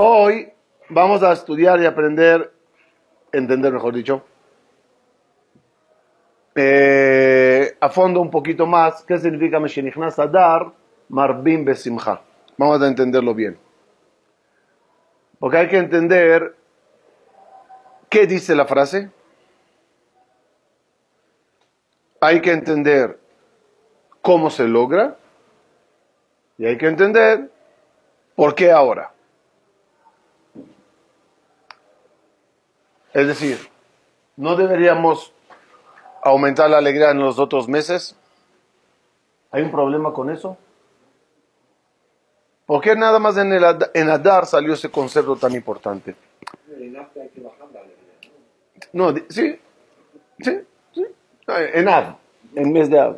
Hoy vamos a estudiar y aprender, entender mejor dicho, eh, a fondo un poquito más qué significa Meshenichnas Adar Marbim Besimcha. Vamos a entenderlo bien. Porque hay que entender qué dice la frase. Hay que entender cómo se logra. Y hay que entender por qué ahora. Es decir, ¿no deberíamos aumentar la alegría en los otros meses? ¿Hay un problema con eso? ¿Por qué nada más en, el, en Adar salió ese concepto tan importante? No, sí, sí, sí, en Ad, en mes de Ad.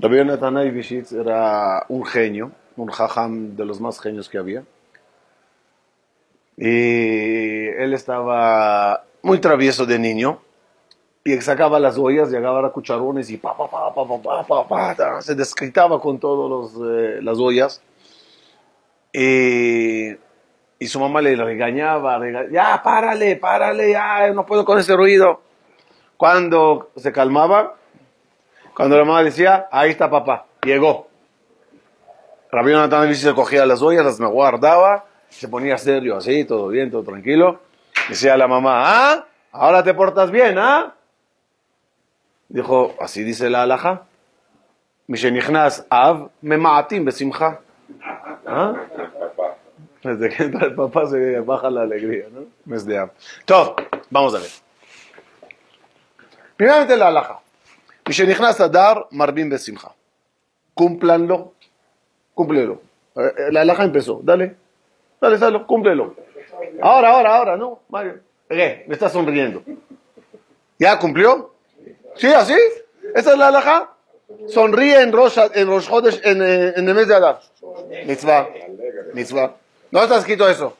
Rabbi Yonatanay Vishitz era un genio, un jajam de los más genios que había. Y él estaba muy travieso de niño y sacaba las ollas, llegaba a cucharones y pa, pa, pa, pa, pa, pa, pa, se descritaba con todas eh, las ollas. Y, y, su mamá le regañaba, ya, párale, párale, ya, no puedo con ese ruido. Cuando se calmaba, cuando la mamá decía, ahí está papá, llegó. Rabbi Jonathan se cogía las ollas, las guardaba se ponía serio así, todo bien, todo tranquilo. Decía la mamá, ¿ah? Ahora te portas bien, ¿ah? Dijo, así dice la alhaja. Mishenichnas av memaatim besimcha. ¿Ah? Desde que entra el papá se baja la alegría, ¿no? Mes de av. Todo, vamos a ver. Primeramente la alhaja. Mishenichnas adar marbim besimcha. Cúmplanlo, cúmplelo. Eh, la alhaja empezó, dale. Dale, cúmplelo. Ahora, ahora, ahora, ¿no? Mario. ¿Qué? Me está sonriendo. ¿Ya cumplió? ¿Sí, así? ¿Esa es la alhaja? Sonríe en Rosh, en Rosh en, eh, en, el mes de Adar. Mitzvah. Mitzvah. ¿No está escrito eso?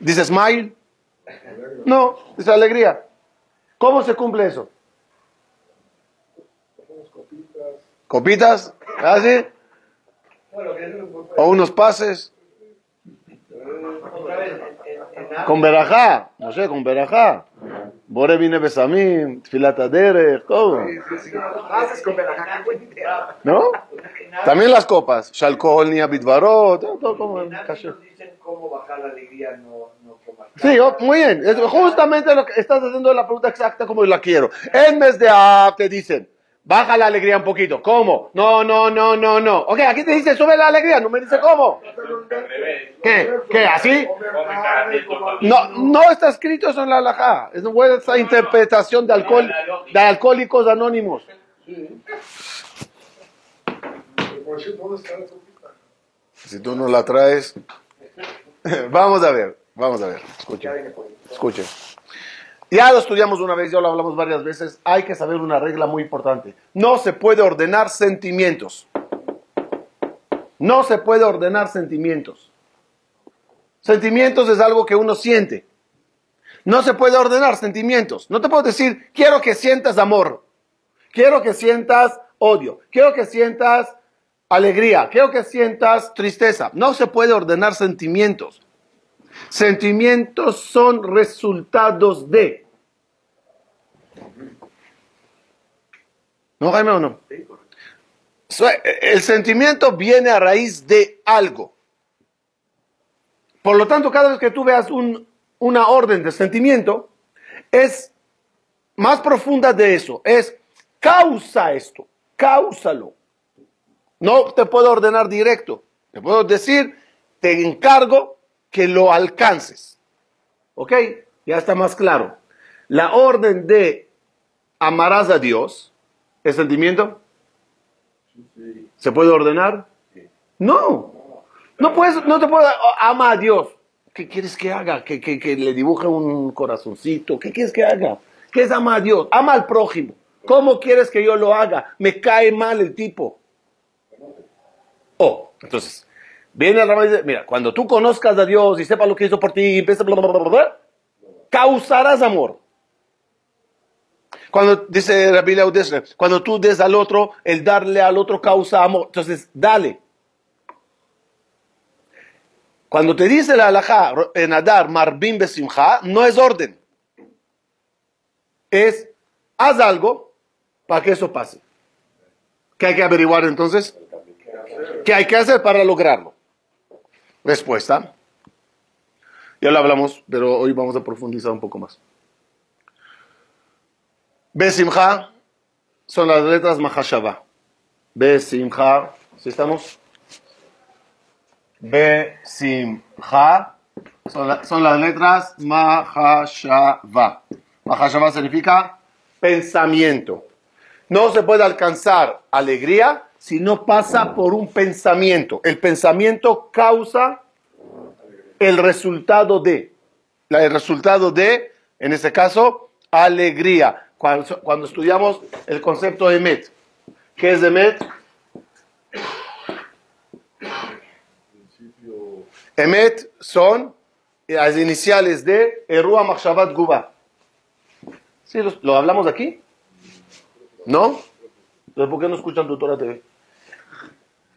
¿Dice smile? No, dice alegría. ¿Cómo se cumple eso? ¿Copitas? ¿Así? ¿Ah, ¿O unos pases? Con verajá, no sé, con verajá. Bore vine besamim, filata derech, ¿cómo? ¿No? También las copas, shalcohol ni abitvarot, todo como cómo bajar la alegría no, no Sí, oh, muy bien, es justamente lo que estás haciendo la pregunta exacta como la quiero. En mes de A te dicen, Baja la alegría un poquito. ¿Cómo? No, no, no, no, no. Ok, aquí te dice sube la alegría, no me dice cómo. ¿Qué? ¿Qué? ¿Así? No, no está escrito eso en la alajá. Es una interpretación de, alcohol, de alcohólicos anónimos. Si tú no la traes, vamos a ver, vamos a ver. Escuchen, escuchen. Ya lo estudiamos una vez, ya lo hablamos varias veces. Hay que saber una regla muy importante. No se puede ordenar sentimientos. No se puede ordenar sentimientos. Sentimientos es algo que uno siente. No se puede ordenar sentimientos. No te puedo decir, quiero que sientas amor. Quiero que sientas odio. Quiero que sientas alegría. Quiero que sientas tristeza. No se puede ordenar sentimientos. Sentimientos son resultados de. ¿No, Jaime, o no? El sentimiento viene a raíz de algo. Por lo tanto, cada vez que tú veas una orden de sentimiento, es más profunda de eso. Es causa esto, cáusalo. No te puedo ordenar directo. Te puedo decir, te encargo que lo alcances. ¿Ok? Ya está más claro. La orden de amarás a Dios, ¿es sentimiento? ¿Se puede ordenar? No. No, puedes, no te puedo ama a Dios. ¿Qué quieres que haga? ¿Que, que, le dibuje un corazoncito? ¿Qué quieres que haga? ¿Qué es ama a Dios? Ama al prójimo. ¿Cómo quieres que yo lo haga? Me cae mal el tipo. Oh, entonces, Viene el y dice, mira, cuando tú conozcas a Dios y sepas lo que hizo por ti, y empieza bla, bla, causarás amor. Cuando dice Rabbi Leudesre, cuando tú des al otro, el darle al otro causa amor. Entonces, dale. Cuando te dice la halajá en Adar, Marbim Besimha, no es orden. Es, haz algo para que eso pase. ¿Qué hay que averiguar entonces? ¿Qué hay que hacer para lograrlo? Respuesta. Ya lo hablamos, pero hoy vamos a profundizar un poco más. Besimha son las letras Mahashava. Besimha, ¿sí estamos? Besimha son, son las letras Mahashava. Mahashava significa pensamiento. No se puede alcanzar alegría si no pasa por un pensamiento. El pensamiento causa el resultado de. El resultado de, en este caso, alegría. Cuando, estudiamos el concepto de Met. ¿Qué es de Met? Emet son las iniciales de Erua Machshavat Guba. ¿Sí lo, lo hablamos aquí? ¿No? Entonces, ¿por qué no escuchan tu Torah TV?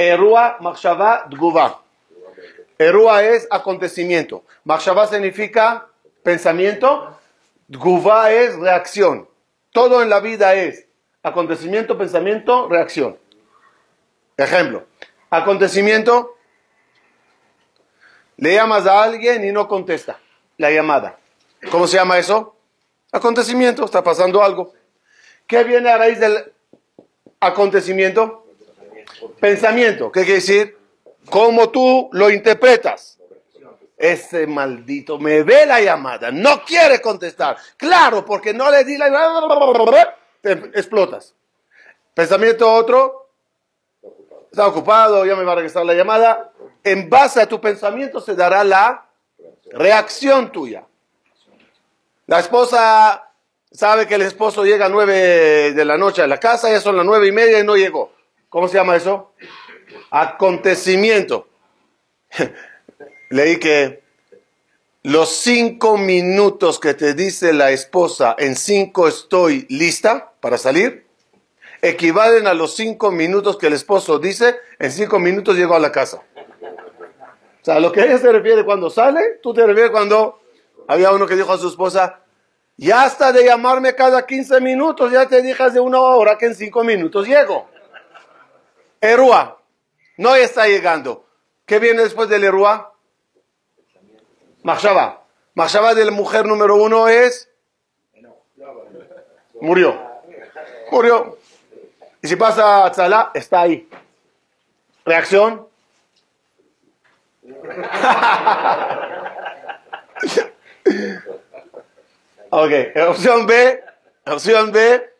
Erua Machshava Dguva. Erua es acontecimiento. Machshava significa pensamiento. Dguva es reacción. Todo en la vida es acontecimiento, pensamiento, reacción. Ejemplo. Acontecimiento. Le llamas a alguien y no contesta la llamada. ¿Cómo se llama eso? Acontecimiento. Está pasando algo. ¿Qué viene a raíz del acontecimiento? Pensamiento. ¿Qué quiere decir? ¿Cómo tú lo interpretas? Ese maldito me ve la llamada, no quiere contestar. Claro, porque no le di la... Te explotas. Pensamiento otro, está ocupado, ya me va a regresar la llamada. En base a tu pensamiento se dará la reacción tuya. La esposa sabe que el esposo llega a nueve de la noche a la casa, ya son las nueve y media y no llegó. ¿Cómo se llama eso? Acontecimiento. Leí que los cinco minutos que te dice la esposa, en cinco estoy lista para salir, equivalen a los cinco minutos que el esposo dice, en cinco minutos llego a la casa. O sea, lo que ella se refiere cuando sale, tú te refieres cuando había uno que dijo a su esposa, ya hasta de llamarme cada 15 minutos, ya te dije hace una hora que en cinco minutos llego. Erua, no está llegando. ¿Qué viene después del Erua? Machshava. Machshava de la mujer número uno es... Murió. Murió. Y si pasa a Tzala, está ahí. Reacción. Ok, opción B, opción B.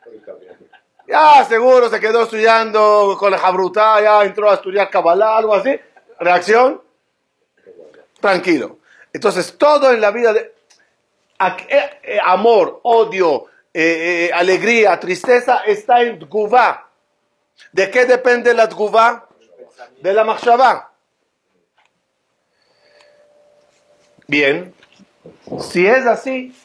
Ya seguro se quedó estudiando con la jabruta, ya entró a estudiar Kabbalah, algo así. Reacción, tranquilo. Entonces, todo en la vida de eh, eh, amor, odio, eh, alegría, tristeza está en Tguvá. ¿De qué depende la Tguvá? De la Machshavá. Bien, si es así,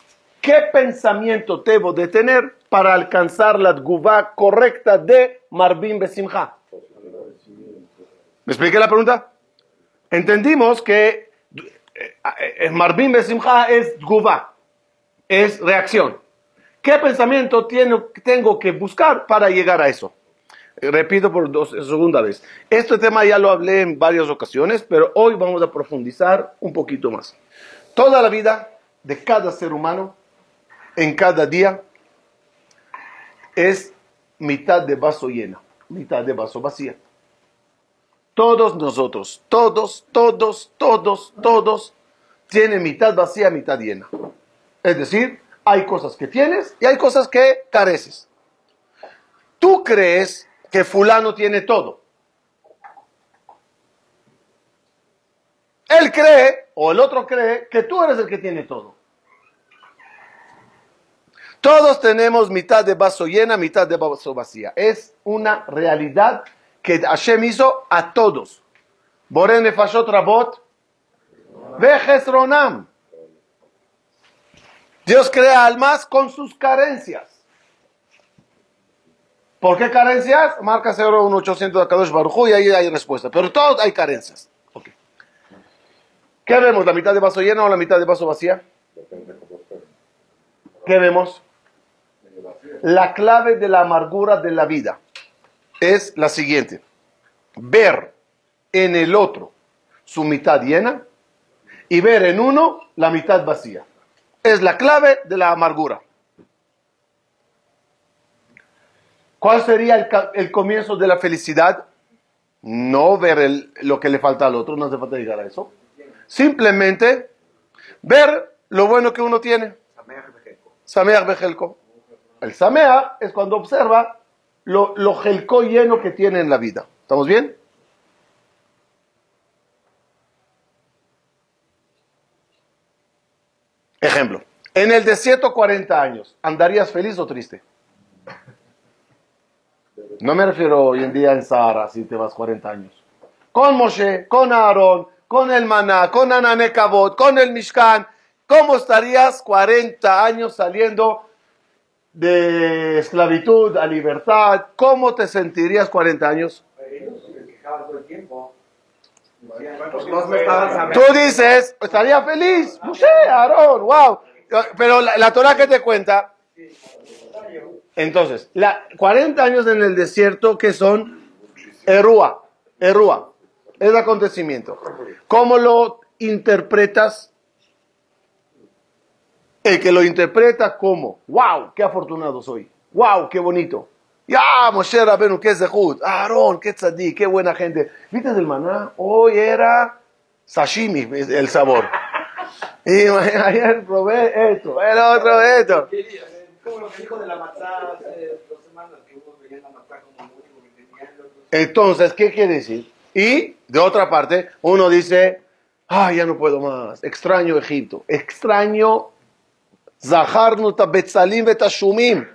¿Qué pensamiento debo de tener para alcanzar la dgubá correcta de Marvin Besimha? ¿Me expliqué la pregunta? Entendimos que eh, eh, Marvin Besimha es dgubá, es reacción. ¿Qué pensamiento tengo que buscar para llegar a eso? Repito por dos, segunda vez. Este tema ya lo hablé en varias ocasiones, pero hoy vamos a profundizar un poquito más. Toda la vida de cada ser humano en cada día es mitad de vaso llena, mitad de vaso vacía. Todos nosotros, todos, todos, todos, todos, tienen mitad vacía, mitad llena. Es decir, hay cosas que tienes y hay cosas que careces. Tú crees que fulano tiene todo. Él cree, o el otro cree, que tú eres el que tiene todo. Todos tenemos mitad de vaso llena, mitad de vaso vacía. Es una realidad que Hashem hizo a todos. Borene Fashot Rabot, Vejes Ronam. Dios crea almas con sus carencias. ¿Por qué carencias? Marca 01800 de Kadosh Baruj y ahí hay respuesta. Pero todos hay carencias. ¿Qué vemos? ¿La mitad de vaso llena o la mitad de vaso vacía? ¿Qué vemos? La clave de la amargura de la vida es la siguiente. Ver en el otro su mitad llena y ver en uno la mitad vacía. Es la clave de la amargura. ¿Cuál sería el, comienzo de la felicidad? No ver lo que le falta al otro, no hace falta llegar a eso. Simplemente ver lo bueno que uno tiene. Sameach Bejelko. El Sameach es cuando observa lo, lo lleno que tiene en la vida. ¿Estamos bien? Ejemplo, en el desierto 40 años, ¿andarías feliz o triste? No me refiero hoy en día en Sahara, si te vas 40 años. Con Moshe, con Aarón, con el Maná, con Ananekabot, con el Mishkan, ¿cómo estarías 40 años saliendo de esclavitud a libertad? ¿Cómo te sentirías 40 años? Tú dices, estaría feliz, Moshe, Aarón, wow. Pero la, la Torah que te cuenta, entonces, la, 40 años en el desierto que son Erúa, Erúa es acontecimiento. ¿Cómo lo interpretas? El que lo interpreta como, wow, qué afortunado soy, wow, qué bonito. Ya, Moshe Rabenu, qué zehut, Aarón, qué tzadí, qué buena gente. ¿Viste el maná? Hoy era sashimi el sabor. Y ayer probé esto, el otro esto. Como lo que dijo de la matzá hace dos semanas, que uno veía la matzá como único que tenía. Entonces, ¿qué quiere decir? Y de otra parte, uno dice, ay, ya no puedo más, extraño Egipto, extraño Zaharnu Betzalim Betashumim,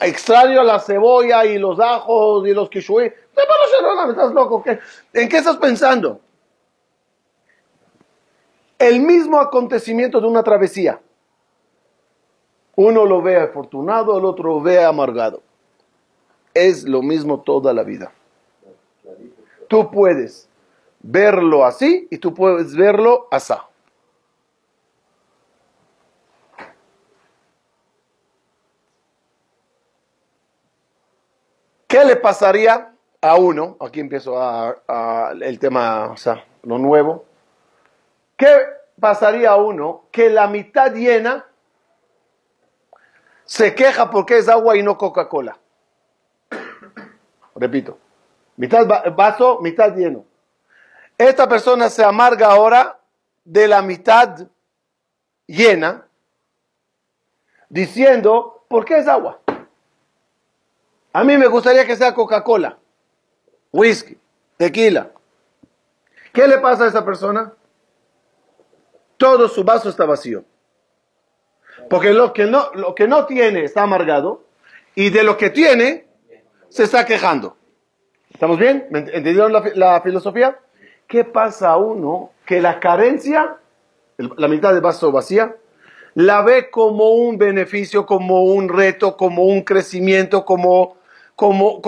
extraño la cebolla y los ajos y los kishui. ¿Estás loco? ¿En qué estás pensando? El mismo acontecimiento de una travesía. Uno lo ve afortunado, el otro lo ve amargado. Es lo mismo toda la vida. Tú puedes verlo así y tú puedes verlo así. ¿Qué le pasaría a uno? Aquí empiezo a, el tema, o sea, lo nuevo. ¿Qué pasaría a uno que la mitad llena se queja porque es agua y no Coca-Cola? Repito. Mitad vaso, mitad lleno. Esta persona se amarga ahora de la mitad llena, diciendo, ¿por qué es agua? A mí me gustaría que sea Coca-Cola, whisky, tequila. ¿Qué le pasa a esa persona? Todo su vaso está vacío. Porque lo que no, lo que no tiene está amargado y de lo que tiene se está quejando. ¿Estamos bien? ¿Entendieron la, filosofía? ¿Qué pasa a uno que la carencia, la mitad del vaso vacía, la ve como un beneficio, como un reto, como un crecimiento, como, como,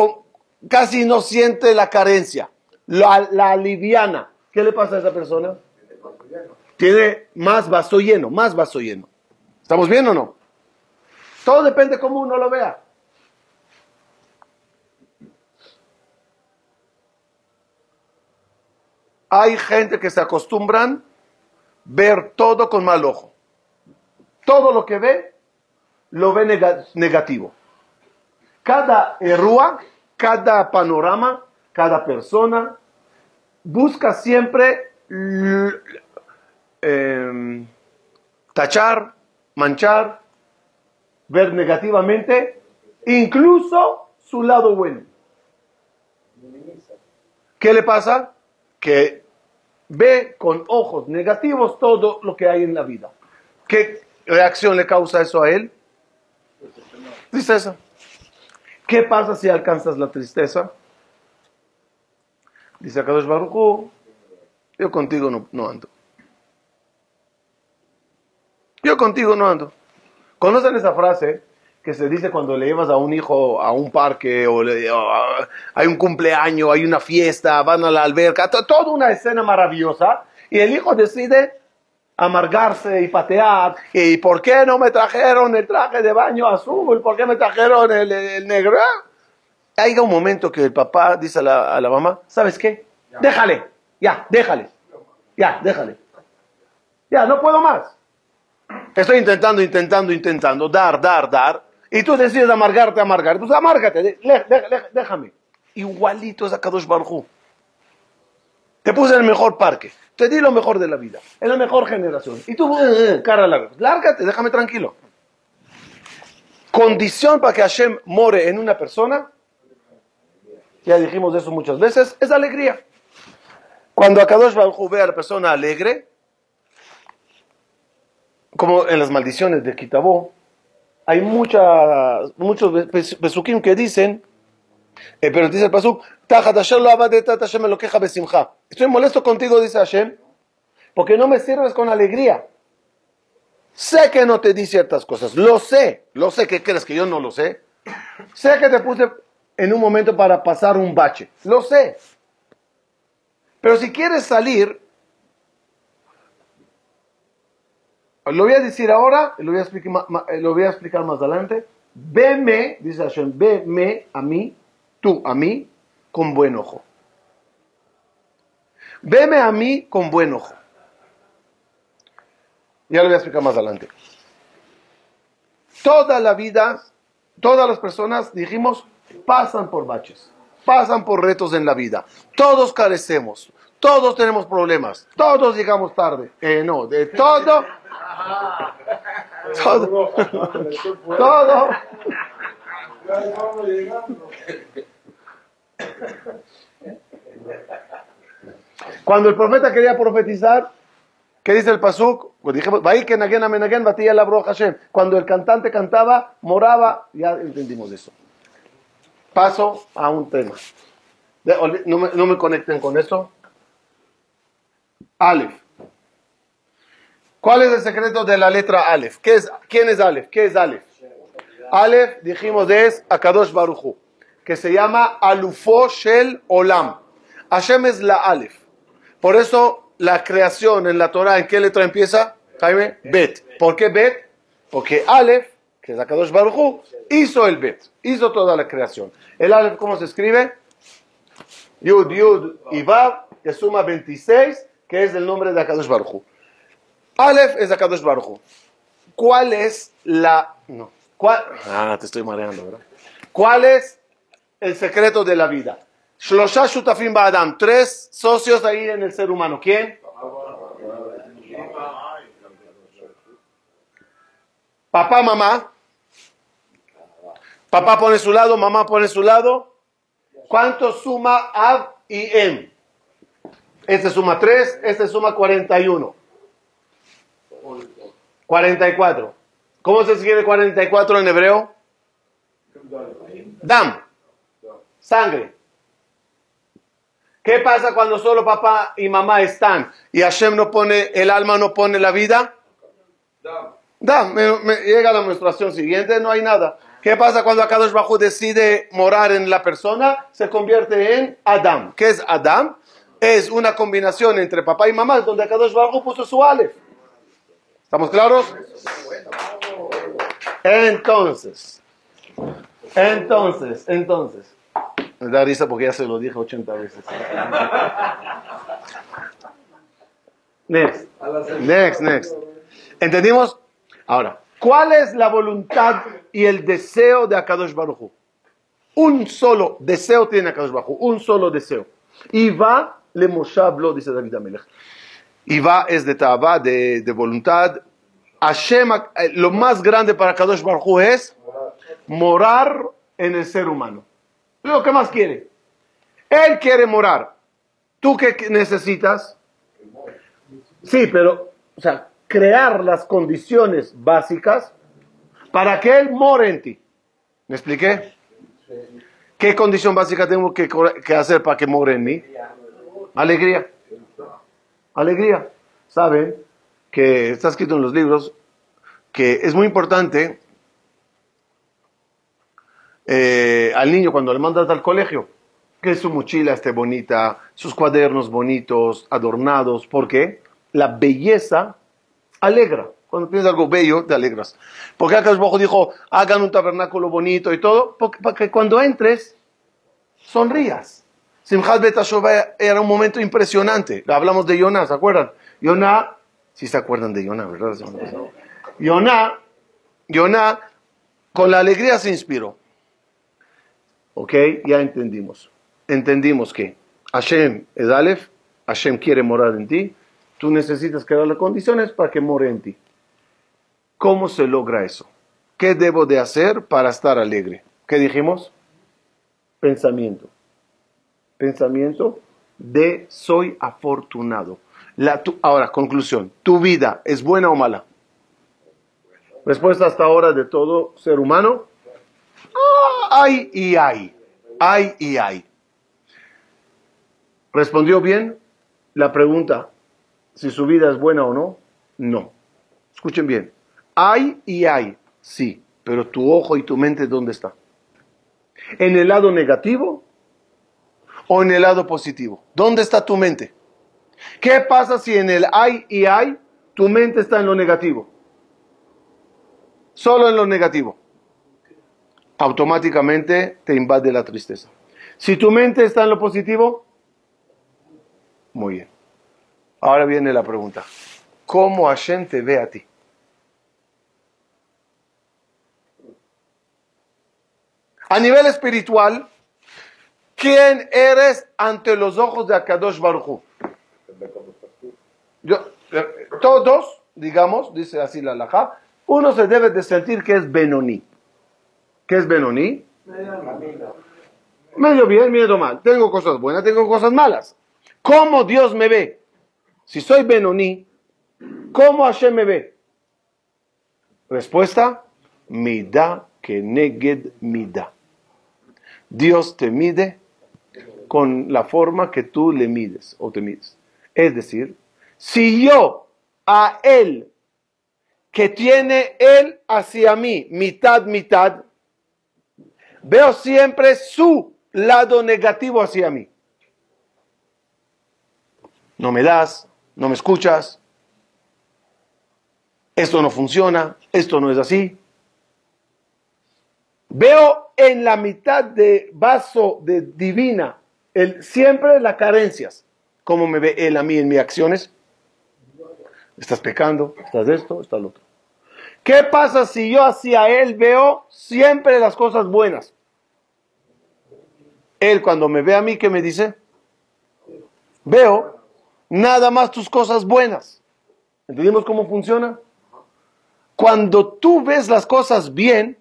casi no siente la carencia, la, la aliviana. ¿Qué le pasa a esa persona? Tiene más vaso lleno, más vaso lleno. ¿Estamos bien o no? Todo depende de cómo uno lo vea. hay gente que se acostumbran ver todo con mal ojo. Todo lo que ve, lo ve negativo. Cada errúa, cada panorama, cada persona busca siempre em, tachar, manchar, ver negativamente, incluso su lado bueno. ¿Qué le pasa? Que ve con ojos negativos todo lo que hay en la vida. ¿Qué reacción le causa eso a él? Tristeza. ¿Qué pasa si alcanzas la tristeza? Dice Akadosh Baruch yo contigo no, no ando. Yo contigo no ando. ¿Conocen esa frase? que se dice cuando le llevas a un hijo a un parque o, hay un cumpleaños, hay una fiesta, van a la alberca, toda una escena maravillosa Y el hijo decide amargarse y patear. ¿Y por qué no me trajeron el traje de baño azul? ¿Por qué me trajeron el, negro? Hay un momento que el papá dice a la, a la mamá, ¿sabes qué? Déjale, ya, déjale, ya, déjale. Ya, no puedo más. Estoy intentando, intentando, intentando, dar, dar, dar. Y tú decides amargarte, amargar. Pues amárgate, déjame. Igualito es a Kadosh Baruj Te puse en el mejor parque. Te di lo mejor de la vida. En la mejor generación. Y tú, eh, eh, cara larga. Lárgate, déjame tranquilo. Condición para que Hashem more en una persona, ya dijimos eso muchas veces, es alegría. Cuando Akadosh Baruj ve a la persona alegre, como en las maldiciones de Kitabó, hay muchos besukim que dicen, eh, pero dice el pasuk, Estoy molesto contigo, dice Hashem, porque no me sirves con alegría. Sé que no te di ciertas cosas, lo sé, lo sé que crees que yo no lo sé. Sé que te puse en un momento para pasar un bache, lo sé. Pero si quieres salir, lo voy a decir ahora, lo voy a explicar, lo voy a explicar más adelante. Veme, dice Hashem, veme a mí, tú a mí, con buen ojo. Veme a mí con buen ojo. Ya lo voy a explicar más adelante. Toda la vida, todas las personas, dijimos, pasan por baches, pasan por retos en la vida. Todos carecemos, todos tenemos problemas, todos llegamos tarde. Eh, no, de todo todo. Todo. Cuando el profeta quería profetizar, ¿qué dice el pasuk? Pues dijimos, Cuando el cantante cantaba, moraba, ya entendimos eso. Paso a un tema. No me, conecten con eso. Aleph. ¿Cuál es el secreto de la letra Aleph? ¿Qué es, ¿Quién es Aleph? ¿Qué es Aleph? Aleph, dijimos, es Akadosh Baruchu, que se llama Alufo Shel Olam. Hashem es la Aleph. Por eso la creación en la Torah, ¿en qué letra empieza? Jaime, Bet. ¿Por qué Bet? Porque Aleph, que es Akadosh Baruchu, hizo el Bet, hizo toda la creación. El Aleph, ¿cómo se escribe? Yud, Yud y Vav, que suma 26, que es el nombre de Akadosh Baruchu. Aleph es Akadosh Baruj ¿Cuál es la... No. ¿Cuál? Ah, te estoy mareando, ¿verdad? ¿Cuál es el secreto de la vida? Shlosha Shutafim Ba'adam. Tres socios ahí en el ser humano. ¿Quién? Papá, mamá. Papá pone su lado, mamá pone su lado. ¿Cuánto suma Ab y Em? Este suma 3, este suma 41. 44. ¿Cómo se escribe 44 en hebreo? Dam. Sangre. ¿Qué pasa cuando solo papá y mamá están y Hashem no pone, el alma no pone la vida? Dam. Me, llega la menstruación siguiente, no hay nada. ¿Qué pasa cuando Akadosh Bajú decide morar en la persona? Se convierte en Adam. ¿Qué es Adam? Es una combinación entre papá y mamá, donde Akadosh Bajú puso su Aleph. ¿Estamos claros? Entonces, entonces, entonces. Me da risa porque ya se lo dije 80 veces. Next. Next, next. ¿Entendimos? Ahora, ¿cuál es la voluntad y el deseo de Akadosh Baruj Un solo deseo tiene Akadosh Baruj un solo deseo. Y va, le Moshablo, dice David Amelech. Y va es de Tabá, de, de, voluntad. Hashem, eh, lo más grande para Kadosh Baruj es morar en el ser humano. Lo que más quiere. Él quiere morar. ¿Tú qué necesitas? Sí, pero, o sea, crear las condiciones básicas para que Él more en ti. ¿Me expliqué? ¿Qué condición básica tengo que, que hacer para que more en mí? Alegría alegría. Saben que está escrito en los libros que es muy importante eh, al niño cuando le mandas al colegio, que su mochila esté bonita, sus cuadernos bonitos, adornados. ¿Por qué? La belleza alegra. Cuando tienes algo bello, te alegras. Porque acá Bajo dijo, hagan un tabernáculo bonito y todo, para que cuando entres, sonrías. Simchat Betashoba era un momento impresionante. Hablamos de Yonah, ¿se acuerdan? Yonah, si se acuerdan de Yonah, ¿verdad? Yonah, Yonah, con la alegría se inspiró. ¿Ok? Ya entendimos. Entendimos que Hashem es Aleph, Hashem quiere morar en ti, tú necesitas crear las condiciones para que more en ti. ¿Cómo se logra eso? ¿Qué debo de hacer para estar alegre? ¿Qué dijimos? Pensamiento. Pensamiento de soy afortunado. La, ahora, conclusión. ¿Tu vida es buena o mala? Respuesta hasta ahora de todo ser humano. Ay y ay. Ay y ay. ¿Respondió bien la pregunta si su vida es buena o no? No. Escuchen bien. Hay y hay, sí, pero tu ojo y tu mente ¿dónde está? ¿En el lado negativo o en el lado positivo? ¿Dónde está tu mente? ¿Qué pasa si en el hay y hay tu mente está en lo negativo? Solo en lo negativo. Automáticamente te invade la tristeza. Si tu mente está en lo positivo, muy bien. Ahora viene la pregunta. ¿Cómo Hashem te ve a ti? A nivel espiritual, ¿quién eres ante los ojos de Akadosh Baruch eh, todos, digamos, dice así la Laja, uno se debe de sentir que es Benoni. ¿Qué es Benoni? Medio bien, medio mal. Tengo cosas buenas, tengo cosas malas. ¿Cómo Dios me ve? Si soy Benoni, ¿cómo Hashem me ve? Respuesta, Mida que neged mida. Dios te mide con la forma que tú le mides o te mides. Es decir, si yo a Él, que tiene Él hacia mí, mitad, mitad, veo siempre su lado negativo hacia mí no me das, no me escuchas, esto no funciona, esto no es así. Veo en la mitad de vaso de divina el, siempre las carencias. ¿Cómo me ve él a mí en mis acciones? Estás pecando, estás esto, estás lo otro. ¿Qué pasa si yo hacia él veo siempre las cosas buenas? Él cuando me ve a mí, ¿qué me dice? Veo nada más tus cosas buenas. ¿Entendimos cómo funciona? Cuando tú ves las cosas bien,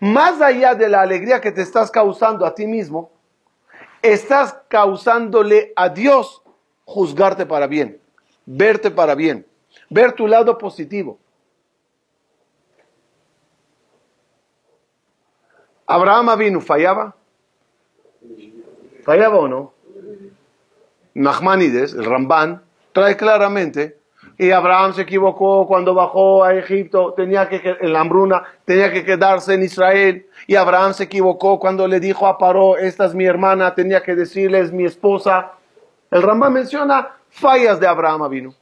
más allá de la alegría que te estás causando a ti mismo, estás causándole a Dios juzgarte para bien, verte para bien, ver tu lado positivo. Abraham vino, fallaba. ¿Fallaba o no? Nachmanides, el Ramban, trae claramente, y Abraham se equivocó cuando bajó a Egipto, tenía que, en la hambruna, tenía que quedarse en Israel, y Abraham se equivocó cuando le dijo a Paró, esta es mi hermana, tenía que decirle, es mi esposa. El Ramban menciona fallas de Abraham vino.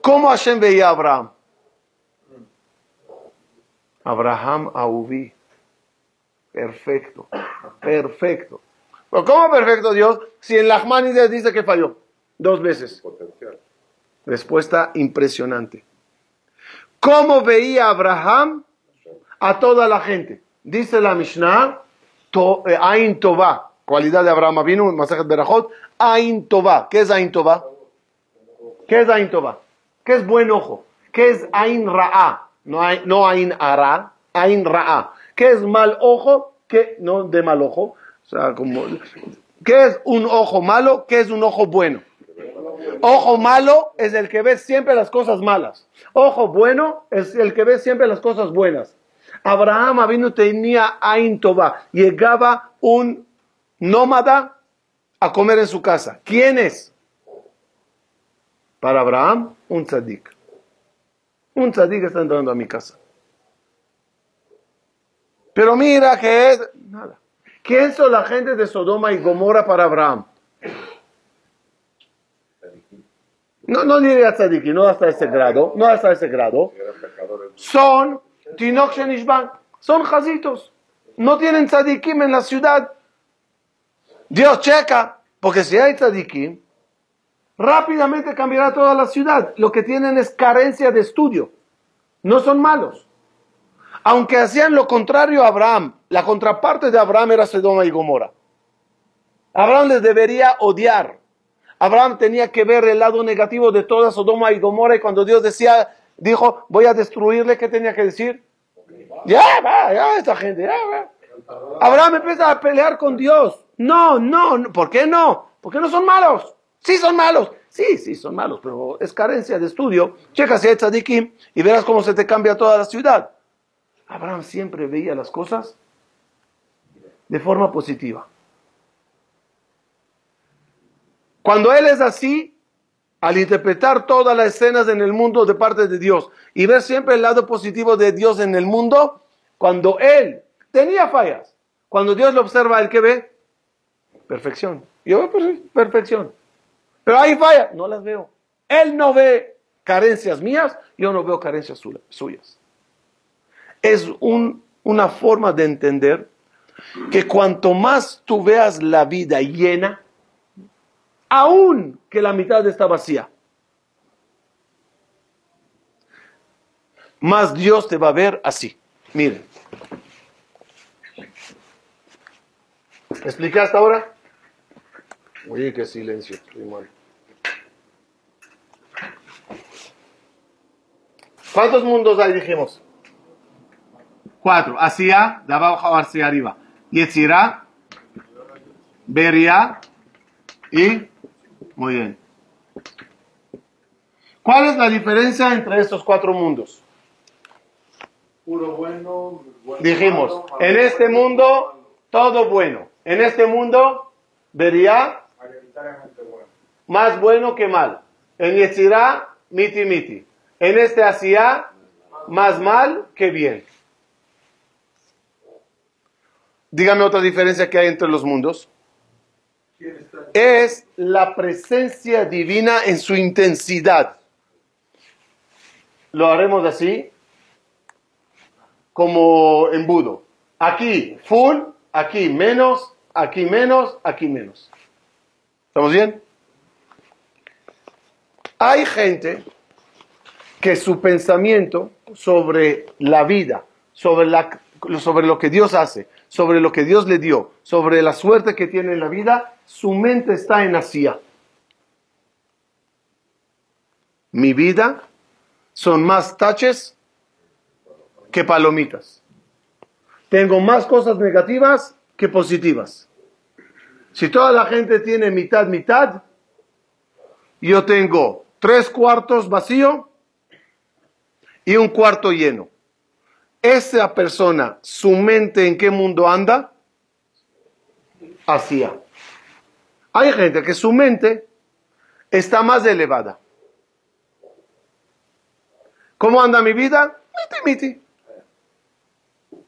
¿Cómo Hashem veía a Abraham? Abraham Ahuvi. Perfecto, perfecto. ¿cómo perfecto Dios si en Lachmanides dice que falló? Dos veces. Respuesta impresionante. ¿Cómo veía Abraham a toda la gente? Dice la Mishnah, eh, Ain Tová, cualidad de Abraham vino, Masajet Berajot, Ain Tová. ¿Qué es Ain Tová? ¿Qué es Ain Tová? ¿Qué es buen ojo? ¿Qué es Ain Ra'a? No, hay, no Ain Ara, Ain Ra'a. ¿Qué es mal ojo? ¿Qué? No de mal ojo. O sea, como, ¿qué es un ojo malo? ¿Qué es un ojo bueno? Ojo malo es el que ve siempre las cosas malas. Ojo bueno es el que ve siempre las cosas buenas. Abraham vino tenía Ain Toba. Llegaba un nómada a comer en su casa. ¿Quién es? Para Abraham, un tzadik. Un tzadik está entrando a mi casa. Pero mira que es nada. ¿Quién son la gente de Sodoma y Gomorra para Abraham? No, no diría tzadiki, no hasta ese grado, no hasta ese grado. Son Tinok son jazitos. No tienen tzadikim en la ciudad. Dios checa, porque si hay tzadikim, rápidamente cambiará toda la ciudad. Lo que tienen es carencia de estudio. No son malos. Aunque hacían lo contrario a Abraham, la contraparte de Abraham era Sodoma y Gomorra. Abraham les debería odiar. Abraham tenía que ver el lado negativo de toda Sodoma y Gomorra y cuando Dios decía, dijo, voy a destruirle, ¿qué tenía que decir? Ya va, ya esta gente, ya va. Abraham empieza a pelear con Dios. No, no, ¿por qué no? Porque no son malos. Sí son malos. Sí, sí son malos, pero es carencia de estudio. Checa si hay tzadikim y verás cómo se te cambia toda la ciudad. Abraham siempre veía las cosas de forma positiva. Cuando él es así, al interpretar todas las escenas en el mundo de parte de Dios y ver siempre el lado positivo de Dios en el mundo, cuando él tenía fallas, cuando Dios lo observa, ¿el que ve? Perfección. Yo veo perfección. Pero hay fallas, no las veo. Él no ve carencias mías, yo no veo carencias suyas. Es una forma de entender que cuanto más tú veas la vida llena, aún que la mitad está vacía, más Dios te va a ver así. Miren. ¿Expliqué hasta ahora? Oye, qué silencio, ¿Cuántos mundos hay, dijimos? Cuatro. Hacia, de abajo hacia arriba. Yetzirah, Beria y... Muy bien. ¿Cuál es la diferencia entre estos cuatro mundos? Puro bueno, bueno Dijimos, malo, en este mundo, todo bueno. En este mundo, vería más bueno que mal. En Yetzirah, miti miti. En este hacia, más mal que bien. Dígame otra diferencia que hay entre los mundos. Es la presencia divina en su intensidad. Lo haremos así, como embudo. Aquí full, aquí menos, aquí menos, aquí menos. ¿Estamos bien? Hay gente que su pensamiento sobre la vida, sobre, la, sobre lo que Dios hace, sobre lo que Dios le dio, sobre la suerte que tiene en la vida, su mente está en Asia. Mi vida son más taches que palomitas. Tengo más cosas negativas que positivas. Si toda la gente tiene mitad, mitad, yo tengo tres cuartos vacío y un cuarto lleno. Esa persona, su mente en qué mundo anda? Hacia. Hay gente que su mente está más elevada. ¿Cómo anda mi vida? Miti, miti.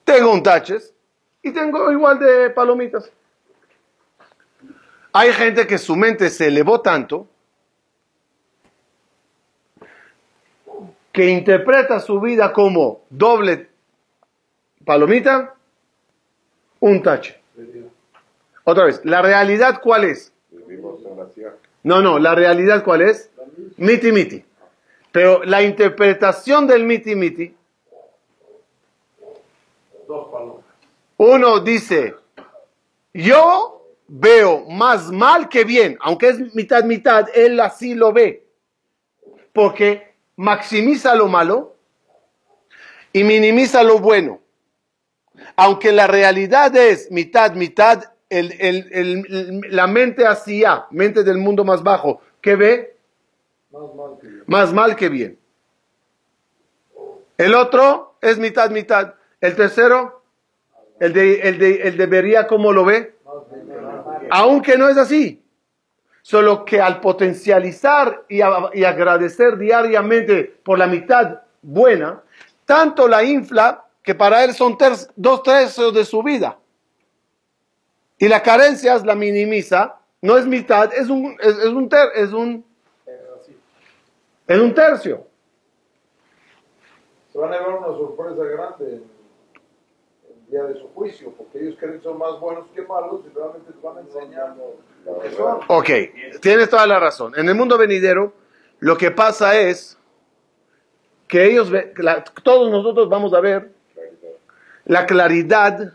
Tengo un taches y tengo igual de palomitas. Hay gente que su mente se elevó tanto que interpreta su vida como doble palomita, un tache. Otra vez, ¿la realidad cuál es? No, no, la realidad cuál es? Miti miti. Pero la interpretación del miti miti, uno dice, yo veo más mal que bien, aunque es mitad mitad, él así lo ve, porque maximiza lo malo y minimiza lo bueno. Aunque la realidad es mitad mitad, el- el- el- la mente hacia, mente del mundo más bajo, ¿qué ve? Más mal que yo. más mal que bien. El otro es mitad, mitad. El tercero, el de, el de, el de Bería, ¿cómo lo ve? Aunque no es así. Solo que al potencializar y, a- y agradecer diariamente por la mitad buena, tanto la infla que para él son ter- dos tercios de su vida. y la carencia la minimiza, no es mitad, es un, es, es un, ter- es un, es un tercio. Se van a llevar una sorpresa grande el día de su juicio, porque ellos creen que son más buenos que malos y realmente te van a enseñar. Ok, tienes toda la razón. En el mundo venidero, lo que pasa es que ellos, la- todos nosotros vamos a ver la claridad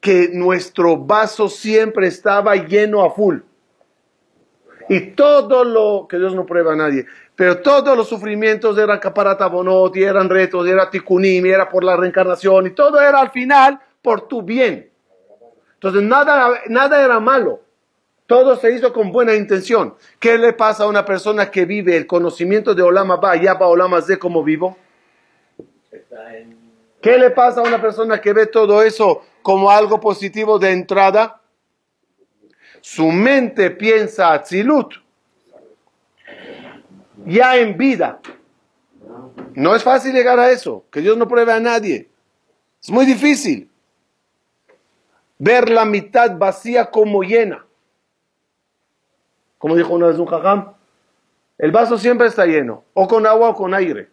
que nuestro vaso siempre estaba lleno a full. Y todo lo, que Dios no prueba a nadie, pero todos los sufrimientos eran caparatabonot, y eran retos, era tikunim, y era por la reencarnación, y todo era al final por tu bien. Entonces nada, nada era malo. Todo se hizo con buena intención. ¿Qué le pasa a una persona que vive el conocimiento de Olama Ba, Yaba Olama Z como vivo? ¿Qué le pasa a una persona que ve todo eso como algo positivo de entrada? Su mente piensa Atzilut. Ya en vida. No es fácil llegar a eso. Que Dios no pruebe a nadie. Es muy difícil. Ver la mitad vacía como llena. Como dijo una vez un jajam, el vaso siempre está lleno, o con agua o con aire.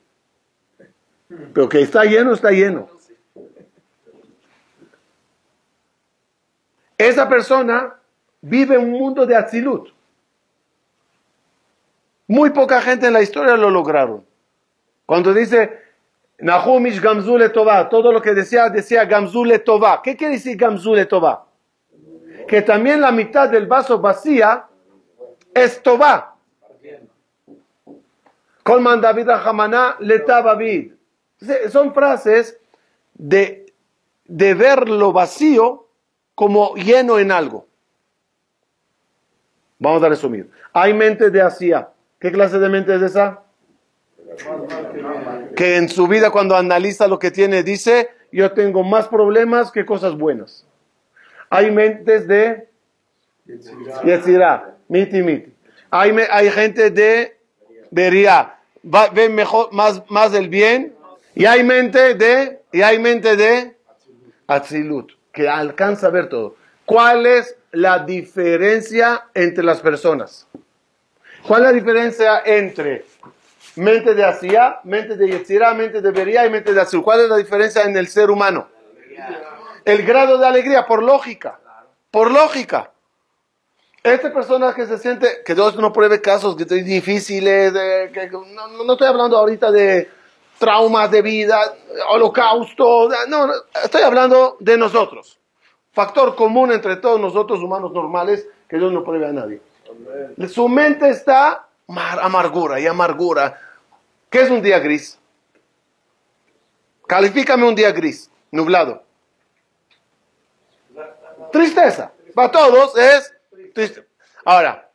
Pero que está lleno, está lleno. Esa persona vive un mundo de Atzilut. Muy poca gente en la historia lo lograron. Cuando dice Nahumish Gamzule Tová, todo lo que decía, decía Gamzule Tová. ¿Qué quiere decir Gamzule Tová? Que también la mitad del vaso vacía es Tová. Colman David Hamaná Leta David. Son frases de, de ver lo vacío como lleno en algo. Vamos a resumir. Hay mente de Asia. ¿Qué clase de mente es esa? Que en su vida cuando analiza lo que tiene dice, yo tengo más problemas que cosas buenas. Hay mentes de Yetzirah, miti miti. Hay, hay gente de Beria, ven mejor, más, más el bien. Y hay mente de, y hay mente de Atzilut, que alcanza a ver todo. ¿Cuál es la diferencia entre las personas? ¿Cuál es la diferencia entre mente de Asia, mente de Yetzirah, mente de Beria y mente de Azul? ¿Cuál es la diferencia en el ser humano? El grado de alegría, por lógica. Por lógica. Esta persona que se siente, que Dios no pruebe casos que son difíciles, de- que- no, no- estoy hablando ahorita de traumas de vida, holocausto, no, no, estoy hablando de nosotros. Factor común entre todos nosotros humanos normales, que Dios no pruebe a nadie. Su mente está mar- amargura y amargura. ¿Qué es un día gris? Califícame un día gris, nublado. Tristeza. Para todos es triste. Ahora,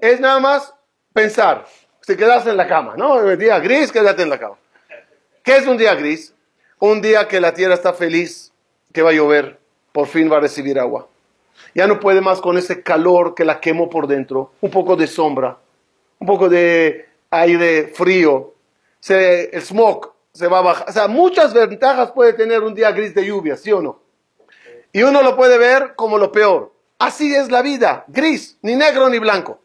es nada más pensar. Si quedas en la cama, ¿no? El día gris, quédate en la cama. ¿Qué es un día gris? Un día que la tierra está feliz, que va a llover, por fin va a recibir agua. Ya no puede más con ese calor que la quemó por dentro, un poco de sombra, un poco de aire frío, se, el smoke se va a bajar. O sea, muchas ventajas puede tener un día gris de lluvia, ¿sí o no? Y uno lo puede ver como lo peor. Así es la vida, gris, ni negro ni blanco.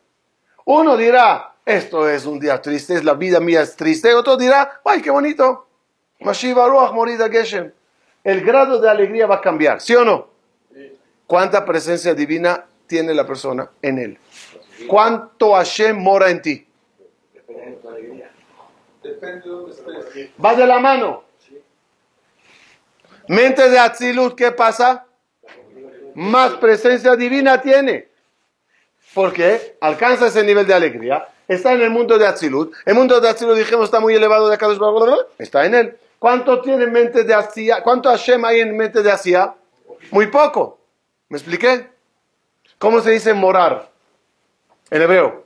Uno dirá, esto es un día triste, es la vida mía es triste. Otro dirá, ay, qué bonito. El grado de alegría va a cambiar, ¿sí o no? ¿Cuánta presencia divina tiene la persona en él? ¿Cuánto Hashem mora en ti? Va de la mano. Mente de Atzilut, ¿qué pasa? Más presencia divina tiene. Porque alcanza ese nivel de alegría. Está en el mundo de Atzilut. El mundo de Atzilut, dijimos, está muy elevado de acá. Está en él. ¿Cuánto tiene mente de Asia? ¿Cuánto Hashem hay en mente de Asia? Muy poco. ¿Me expliqué? ¿Cómo se dice morar? En hebreo.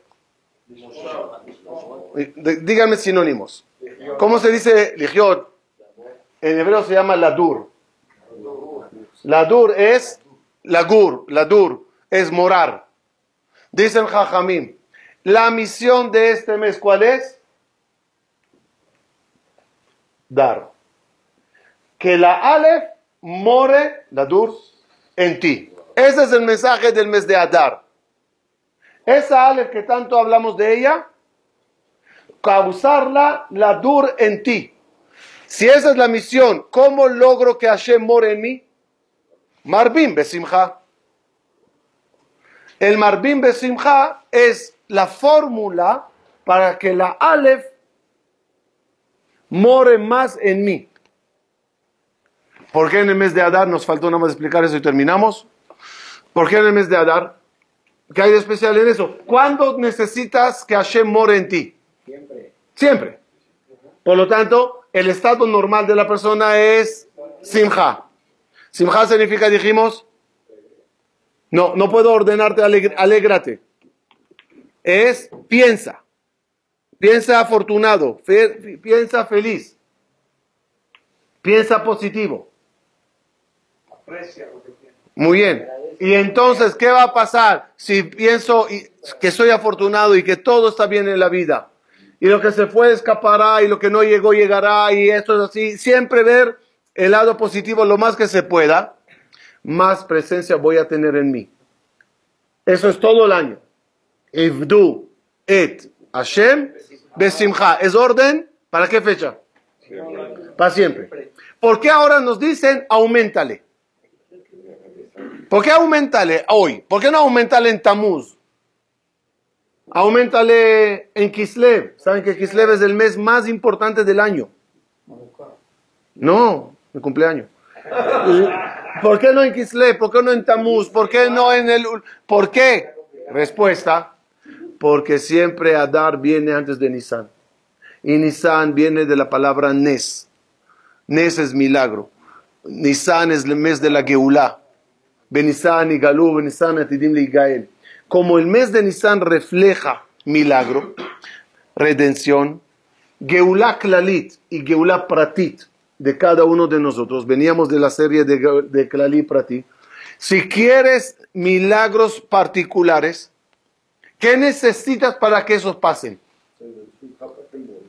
Díganme sinónimos. ¿Cómo se dice ligiot? En hebreo se llama ladur. Ladur es lagur, ladur es morar. Dicen Jajamim, la misión de este mes, ¿cuál es? Dar. Que la Aleph more, ladur, en ti. Ese es el mensaje del mes de Adar. Esa Aleph que tanto hablamos de ella, causarla la dur en ti. Si esa es la misión, ¿cómo logro que Hashem more en mí? Marbim Besimha. El Marbim Besimha es la fórmula para que la Aleph more más en mí. ¿Por qué en el mes de Adar nos faltó nada más explicar eso y terminamos? ¿Por qué en el mes de Adar? ¿Qué hay de especial en eso? ¿Cuándo necesitas que Hashem more en ti? Siempre. Siempre. Por lo tanto, el estado normal de la persona es simja. Simja significa, dijimos, no, no puedo ordenarte, alégrate. Es piensa. Piensa afortunado, piensa feliz, piensa positivo. Muy bien. Y entonces, ¿qué va a pasar si pienso que soy afortunado y que todo está bien en la vida? Y lo que se fue escapará y lo que no llegó llegará y esto es así. Siempre ver el lado positivo lo más que se pueda, más presencia voy a tener en mí. Eso es todo el año. Et Hashem besimcha. ¿Es orden? ¿Para qué fecha? Para siempre. ¿Por qué ahora nos dicen aumentale? ¿Por qué aumentale hoy? ¿Por qué no aumentale en Tamuz? Aumentale en Kislev. ¿Saben que Kislev es el mes más importante del año? No, el cumpleaños. ¿Por qué no en Kislev? ¿Por qué no en Tamuz? ¿Por qué no en el... ¿Por qué? Respuesta. Porque siempre Adar viene antes de Nisan. Y Nisan viene de la palabra Nes. Nes es milagro. Nisan es el mes de la Geulah. Benisan y Galú, Benisan Atidim Gael. Como el mes de Nisan refleja milagro, redención, Geulah Klalit y Geulah Pratit de cada uno de nosotros. Veníamos de la serie de, de. Si quieres milagros particulares, ¿qué necesitas para que esos pasen?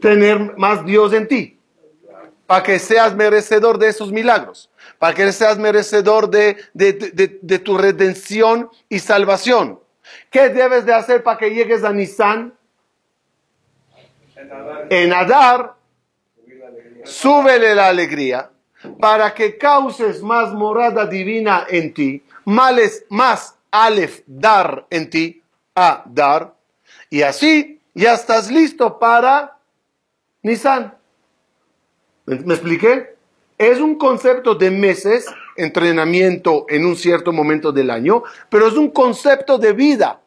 Tener más Dios en ti para que seas merecedor de esos milagros, para que seas merecedor de, de, tu redención y salvación. ¿Qué debes de hacer para que llegues a Nisan? En Adar, súbele la alegría para que causes más morada divina en ti, males, más alef dar en ti, a dar, y así ya estás listo para Nisan. ¿Me expliqué? Es un concepto de meses, entrenamiento en un cierto momento del año, pero es un concepto de vida.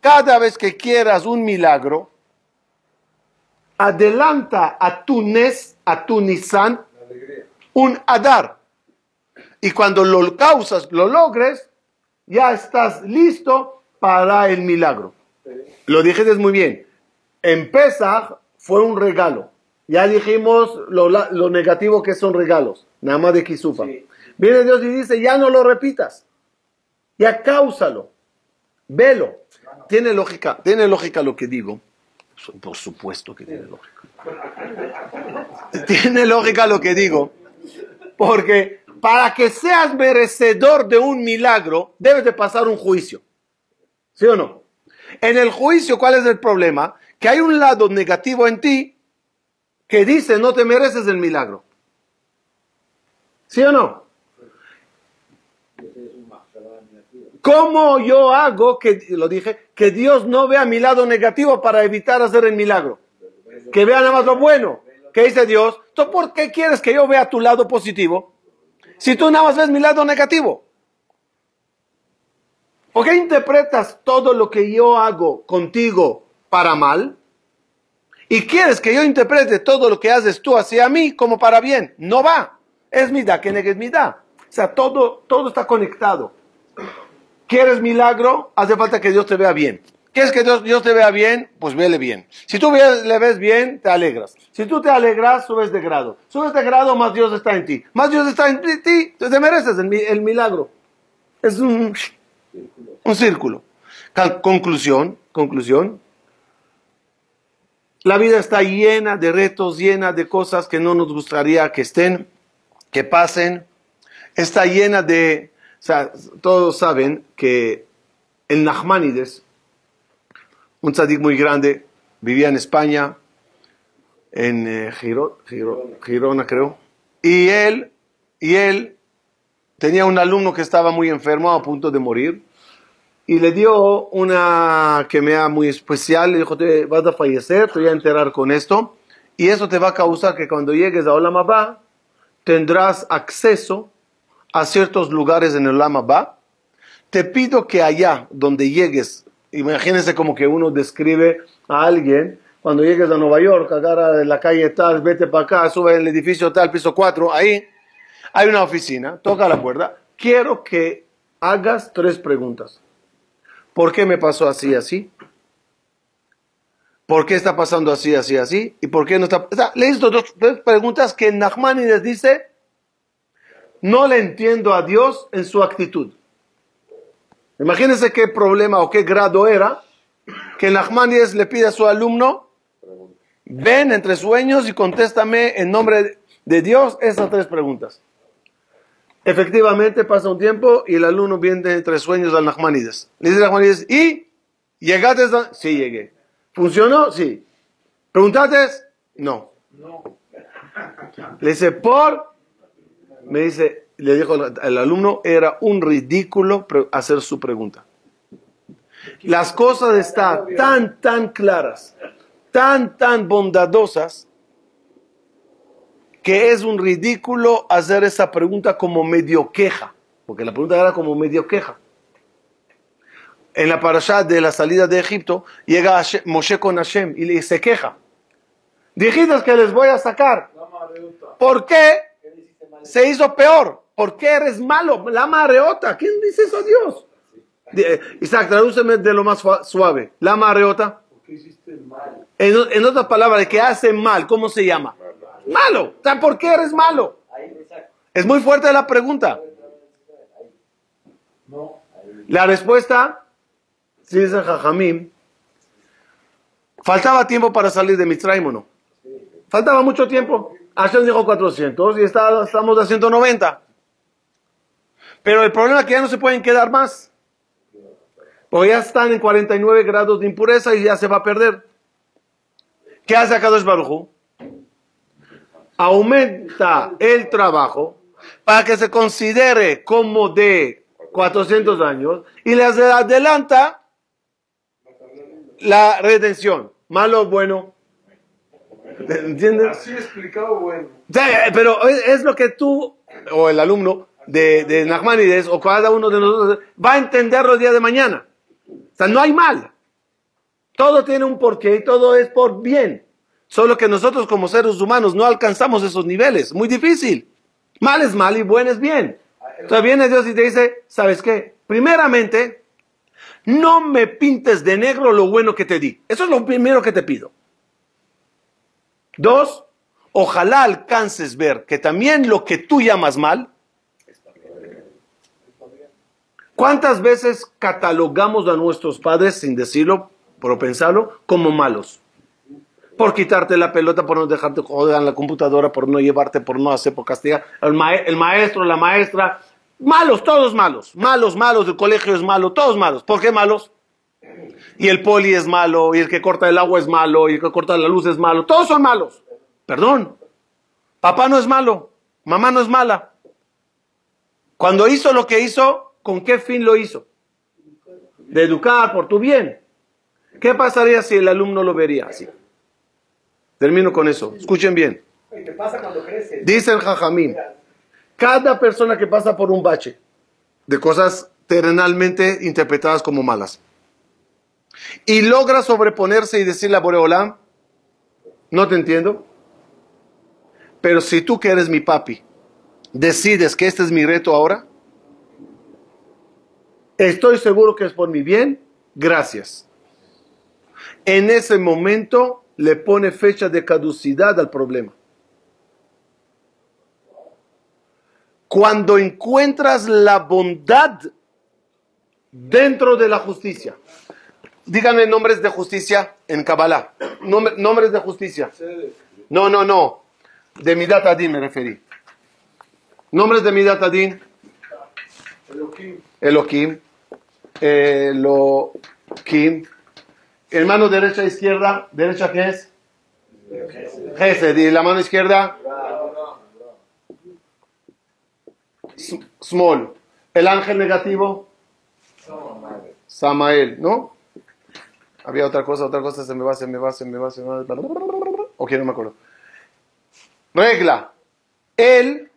Cada vez que quieras un milagro, adelanta a tu Nes, a tu Nisan, un Adar. Y cuando lo causas, lo logres, ya estás listo para el milagro. Lo dijiste muy bien. En Pesach fue un regalo. Ya dijimos lo, negativo que son regalos, nada más de Kisufa. Viene Dios y dice, ya no lo repitas, ya cáusalo, velo. Tiene lógica, tiene lógica lo que digo. Por supuesto que tiene lógica. tiene lógica lo que digo, porque para que seas merecedor de un milagro, debes de pasar un juicio. ¿Sí o no? En el juicio, ¿cuál es el problema? Que hay un lado negativo en ti que dice no te mereces el milagro. ¿Sí o no? ¿Cómo yo hago que, lo dije, que Dios no vea mi lado negativo para evitar hacer el milagro? Que vea nada más lo bueno. ¿Qué dice Dios? ¿Tú por qué quieres que yo vea tu lado positivo? Si tú nada más ves mi lado negativo. ¿Por qué interpretas todo lo que yo hago contigo para mal? y quieres que yo interprete todo lo que haces tú hacia mí como para bien. No va. Es mi da, que es mi da. O sea, todo, todo está conectado. ¿Quieres milagro? Hace falta que Dios te vea bien. ¿Quieres que Dios, Dios te vea bien? Pues vele bien. Si tú le ves bien, te alegras. Si tú te alegras, subes de grado. Subes de grado, más Dios está en ti. Más Dios está en ti, te mereces el, el milagro. Es un, un círculo. Conclusión, conclusión. La vida está llena de retos, llena de cosas que no nos gustaría que estén, que pasen. Está llena de, sea, todos saben que el Nachmanides, un tzadik muy grande, vivía en España, en eh, Giro- Giro- Girona, creo. Y él, y él tenía un alumno que estaba muy enfermo, a punto de morir, y le dio una quemea muy especial. Le dijo: Te vas a fallecer, te voy a enterar con esto, y eso te va a causar que cuando llegues a Olam Abba, tendrás acceso a ciertos lugares en el Olam Abba. Te pido que allá donde llegues, imagínense como que uno describe a alguien, cuando llegues a Nueva York, agarra de la calle tal, vete para acá, sube el edificio tal, piso 4, ahí hay una oficina, toca la puerta, quiero que hagas tres preguntas. ¿Por qué me pasó así, así? ¿Por qué está pasando así, así, así? ¿Y por qué no está...? O sea, le hizo dos tres preguntas que Nachmanides dice, no le entiendo a Dios en su actitud. Imagínense qué problema o qué grado era que Nachmanides le pide a su alumno, ven entre sueños y contéstame en nombre de Dios esas tres preguntas. Efectivamente pasa un tiempo y el alumno viene entre sueños al Nachmanides. Le dice Nachmanides, ¿y? ¿Llegaste? a-?" Sí, llegué. ¿Funcionó? Sí. ¿Preguntaste? No. Le dice, ¿por? Me dice, le dijo al al alumno, era un ridículo hacer su pregunta. Las cosas están tan, tan claras, tan, tan bondadosas, que es un ridículo hacer esa pregunta como medio queja, porque la pregunta era como medio queja. En la parasha de la salida de Egipto, llega Hashem- Moshe con Hashem y se queja. Dijiste que les voy a sacar. ¿Por qué se hizo peor? ¿Por qué eres malo? La mareota. ¿Quién dice eso a Dios? Di- eh, Isaac, tradúceme de lo más sua- suave. La mareota. ¿Qué hiciste mal? En, en otras palabras, que hace mal, ¿cómo se llama? Malo. O sea, ¿por qué eres malo? Es muy fuerte la pregunta. La respuesta, si dice Jajamim, faltaba tiempo para salir de Mitzrayim o no. Faltaba mucho tiempo. Hashem dijo 400 y está- estamos a 190. Pero el problema es que ya no se pueden quedar más. Porque ya están en 49 grados de impureza y ya se va a perder. ¿Qué hace Akadosh Baruj Aumenta el trabajo para que se considere como de 400 años y les adelanta la redención. Malo o bueno. ¿Entiendes? Así explicado, bueno. Sí, eh, pero es, es lo que tú, o el alumno de, de Nachmanides, o cada uno de nosotros, va a entenderlo el día de mañana. O sea, no hay mal. Todo tiene un porqué y todo es por bien. Solo que nosotros como seres humanos no alcanzamos esos niveles. Muy difícil. Mal es mal y buen es bien. Entonces viene Dios y te dice, ¿sabes qué? Primeramente, no me pintes de negro lo bueno que te di. Eso es lo primero que te pido. Dos, ojalá alcances ver que también lo que tú llamas mal, ¿cuántas veces catalogamos a nuestros padres, sin decirlo, pero pensarlo, como malos? Por quitarte la pelota, por no dejarte joder en la computadora, por no llevarte, por no hacer, por castigar. El, mae- el maestro, la maestra, malos, todos malos. Malos, malos, el colegio es malo, todos malos. ¿Por qué malos? Y el poli es malo, y el que corta el agua es malo, y el que corta la luz es malo. Todos son malos. Perdón. Papá no es malo, mamá no es mala. Cuando hizo lo que hizo, ¿con qué fin lo hizo? De educar por tu bien. ¿Qué pasaría si el alumno lo vería así? Termino con eso. Escuchen bien. Dice el Jajamín, cada persona que pasa por un bache de cosas terrenalmente interpretadas como malas y logra sobreponerse y decirle a Boreolam, no te entiendo, pero si tú que eres mi papi decides que este es mi reto ahora, estoy seguro que es por mi bien, gracias. En ese momento le pone fecha de caducidad al problema. Cuando encuentras la bondad dentro de la justicia. Díganme nombres de justicia en Kabbalah. Nombre- nombres de justicia. No, no, no. De Midat Adin me referí. Nombres de Midat Adin. Elohim. Elohim. El mano derecha, izquierda, derecha qué es? Gesed. Y la mano izquierda, small. El ángel negativo, Samael, ¿no? Había otra cosa, otra cosa, se me va, se me va, se me va, se me va. Ok, no me acuerdo. Regla. Él,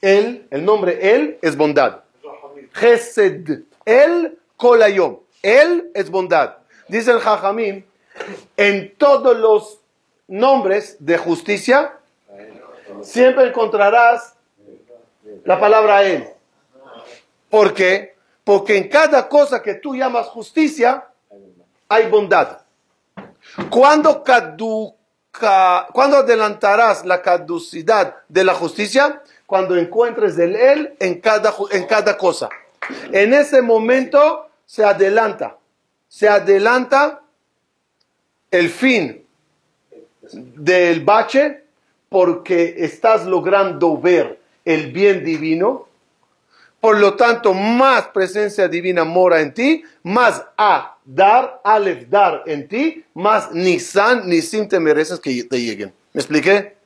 él, el nombre él es bondad. Gesed. Él, kolayom. Él es bondad. Dice el Jajamim, en todos los nombres de justicia, siempre encontrarás la palabra él. ¿Por qué? Porque en cada cosa que tú llamas justicia, hay bondad. ¿Cuándo, caduca, ¿Cuándo adelantarás la caducidad de la justicia? Cuando encuentres el él en cada, en cada cosa. En ese momento se adelanta. Se adelanta el fin del bache porque estás logrando ver el bien divino. Por lo tanto, más presencia divina mora en ti, más a dar, alef dar en ti, más nisan, nisim te mereces que te lleguen. ¿Me expliqué?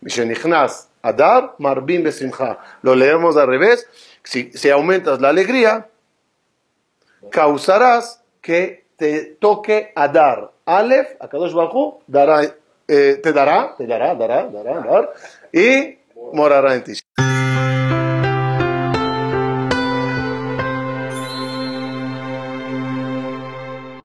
Mishenichnas, Adar, Marbim Besimcha. Lo leemos al revés. Si, si aumentas la alegría, causarás que te toque Adar. Alef, Akadosh Baruj dará, eh, te dará, te dará, dará, dará, dar, y morará en ti.